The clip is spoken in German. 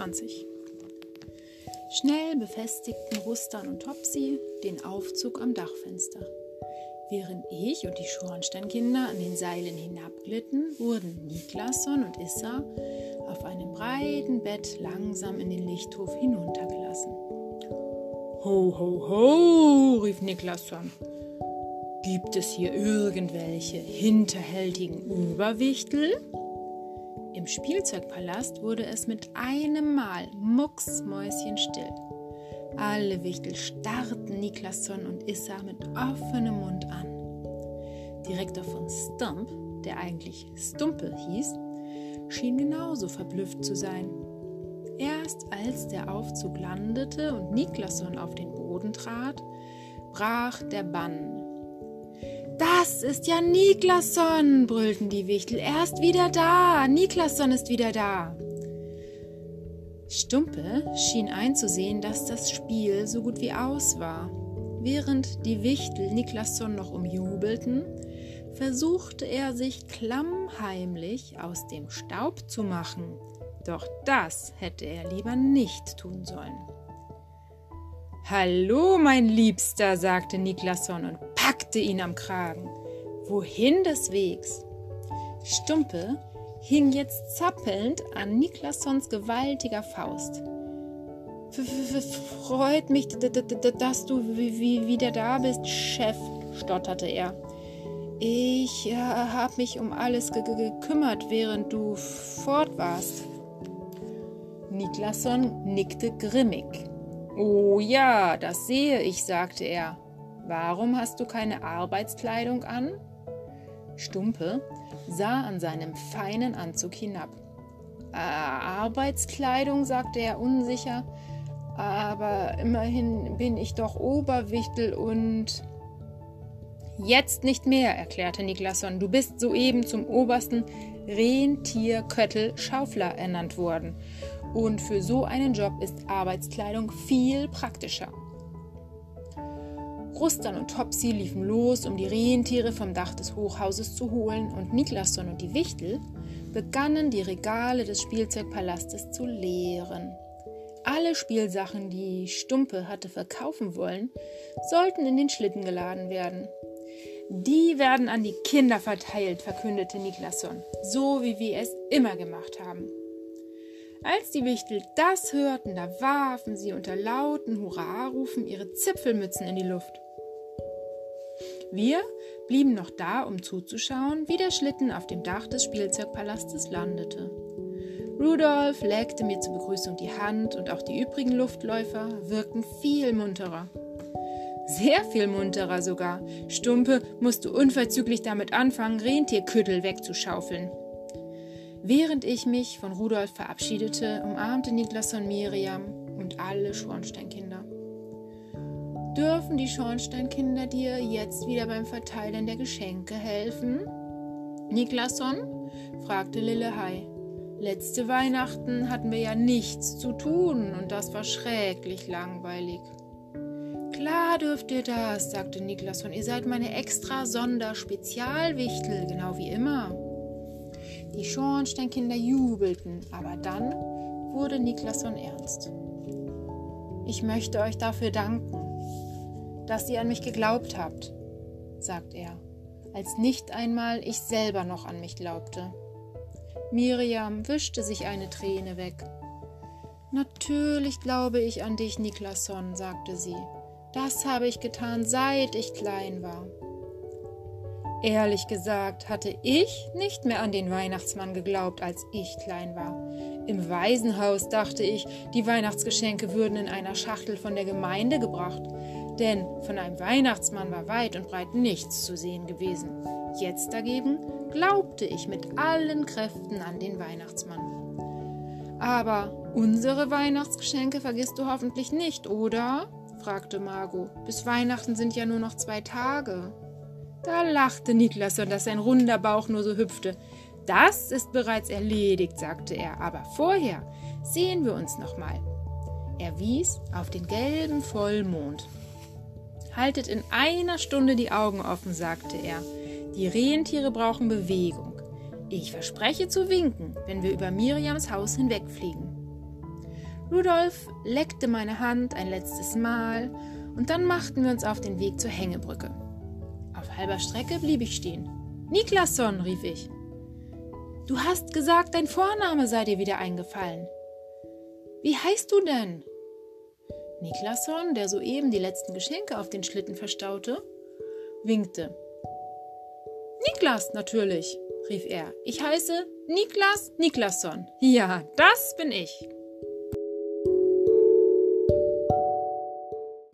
21. Schnell befestigten Rustan und Topsy den Aufzug am Dachfenster. Während ich und die Schornsteinkinder an den Seilen hinabglitten, wurden Niklasson und Issa auf einem breiten Bett langsam in den Lichthof hinuntergelassen. Ho, ho, ho, rief Niklasson. Gibt es hier irgendwelche hinterhältigen Oberwichtel? Im Spielzeugpalast wurde es mit einem Mal mucksmäuschenstill. Alle Wichtel starrten Niklasson und Issa mit offenem Mund an. Direktor von Stump, der eigentlich Stumpe hieß, schien genauso verblüfft zu sein. Erst als der Aufzug landete und Niklasson auf den Boden trat, brach der Bann das ist ja Niklasson, brüllten die Wichtel. Er ist wieder da. Niklasson ist wieder da. Stumpe schien einzusehen, dass das Spiel so gut wie aus war. Während die Wichtel Niklasson noch umjubelten, versuchte er sich klammheimlich aus dem Staub zu machen. Doch das hätte er lieber nicht tun sollen. Hallo, mein Liebster, sagte Niklasson und packte ihn am Kragen. Wohin des Wegs? Stumpe hing jetzt zappelnd an Niklassons gewaltiger Faust. Freut mich, dass du wieder da bist, Chef, stotterte er. Ich äh, habe mich um alles gekümmert, während du fort warst. Niklasson nickte grimmig. Oh ja, das sehe ich, sagte er. Warum hast du keine Arbeitskleidung an? Stumpe sah an seinem feinen Anzug hinab. Äh, Arbeitskleidung, sagte er unsicher, aber immerhin bin ich doch Oberwichtel und. Jetzt nicht mehr, erklärte Niklasson. Du bist soeben zum obersten Rentierköttel-Schaufler ernannt worden. Und für so einen Job ist Arbeitskleidung viel praktischer. Rustan und Topsy liefen los, um die Rentiere vom Dach des Hochhauses zu holen, und Niklasson und die Wichtel begannen, die Regale des Spielzeugpalastes zu leeren. Alle Spielsachen, die Stumpe hatte verkaufen wollen, sollten in den Schlitten geladen werden. Die werden an die Kinder verteilt, verkündete Niklasson, so wie wir es immer gemacht haben. Als die Wichtel das hörten, da warfen sie unter lauten Hurrarufen ihre Zipfelmützen in die Luft. Wir blieben noch da, um zuzuschauen, wie der Schlitten auf dem Dach des Spielzeugpalastes landete. Rudolf leckte mir zur Begrüßung die Hand und auch die übrigen Luftläufer wirkten viel munterer. Sehr viel munterer sogar. Stumpe musste unverzüglich damit anfangen, Rentierküttel wegzuschaufeln. Während ich mich von Rudolf verabschiedete, umarmte Niklas und Miriam und alle Schornsteinkinder. Dürfen die Schornsteinkinder dir jetzt wieder beim Verteilen der Geschenke helfen? Niklasson? fragte Lillehei. Letzte Weihnachten hatten wir ja nichts zu tun und das war schrecklich langweilig. Klar dürft ihr das, sagte Niklasson. Ihr seid meine extra Sonderspezialwichtel, genau wie immer. Die Schornsteinkinder jubelten, aber dann wurde Niklasson ernst. Ich möchte euch dafür danken, dass ihr an mich geglaubt habt, sagt er, als nicht einmal ich selber noch an mich glaubte. Miriam wischte sich eine Träne weg. Natürlich glaube ich an dich, Niklasson, sagte sie. Das habe ich getan, seit ich klein war. Ehrlich gesagt hatte ich nicht mehr an den Weihnachtsmann geglaubt, als ich klein war. Im Waisenhaus dachte ich, die Weihnachtsgeschenke würden in einer Schachtel von der Gemeinde gebracht, denn von einem Weihnachtsmann war weit und breit nichts zu sehen gewesen. Jetzt dagegen glaubte ich mit allen Kräften an den Weihnachtsmann. Aber unsere Weihnachtsgeschenke vergisst du hoffentlich nicht, oder? fragte Margot. Bis Weihnachten sind ja nur noch zwei Tage. Da lachte Niklas, so dass sein runder Bauch nur so hüpfte. Das ist bereits erledigt, sagte er, aber vorher sehen wir uns nochmal. Er wies auf den gelben Vollmond. Haltet in einer Stunde die Augen offen, sagte er. Die Rentiere brauchen Bewegung. Ich verspreche zu winken, wenn wir über Miriams Haus hinwegfliegen. Rudolf leckte meine Hand ein letztes Mal und dann machten wir uns auf den Weg zur Hängebrücke. Halber Strecke blieb ich stehen. Niklasson, rief ich. Du hast gesagt, dein Vorname sei dir wieder eingefallen. Wie heißt du denn? Niklasson, der soeben die letzten Geschenke auf den Schlitten verstaute, winkte. Niklas, natürlich, rief er. Ich heiße Niklas Niklasson. Ja, das bin ich.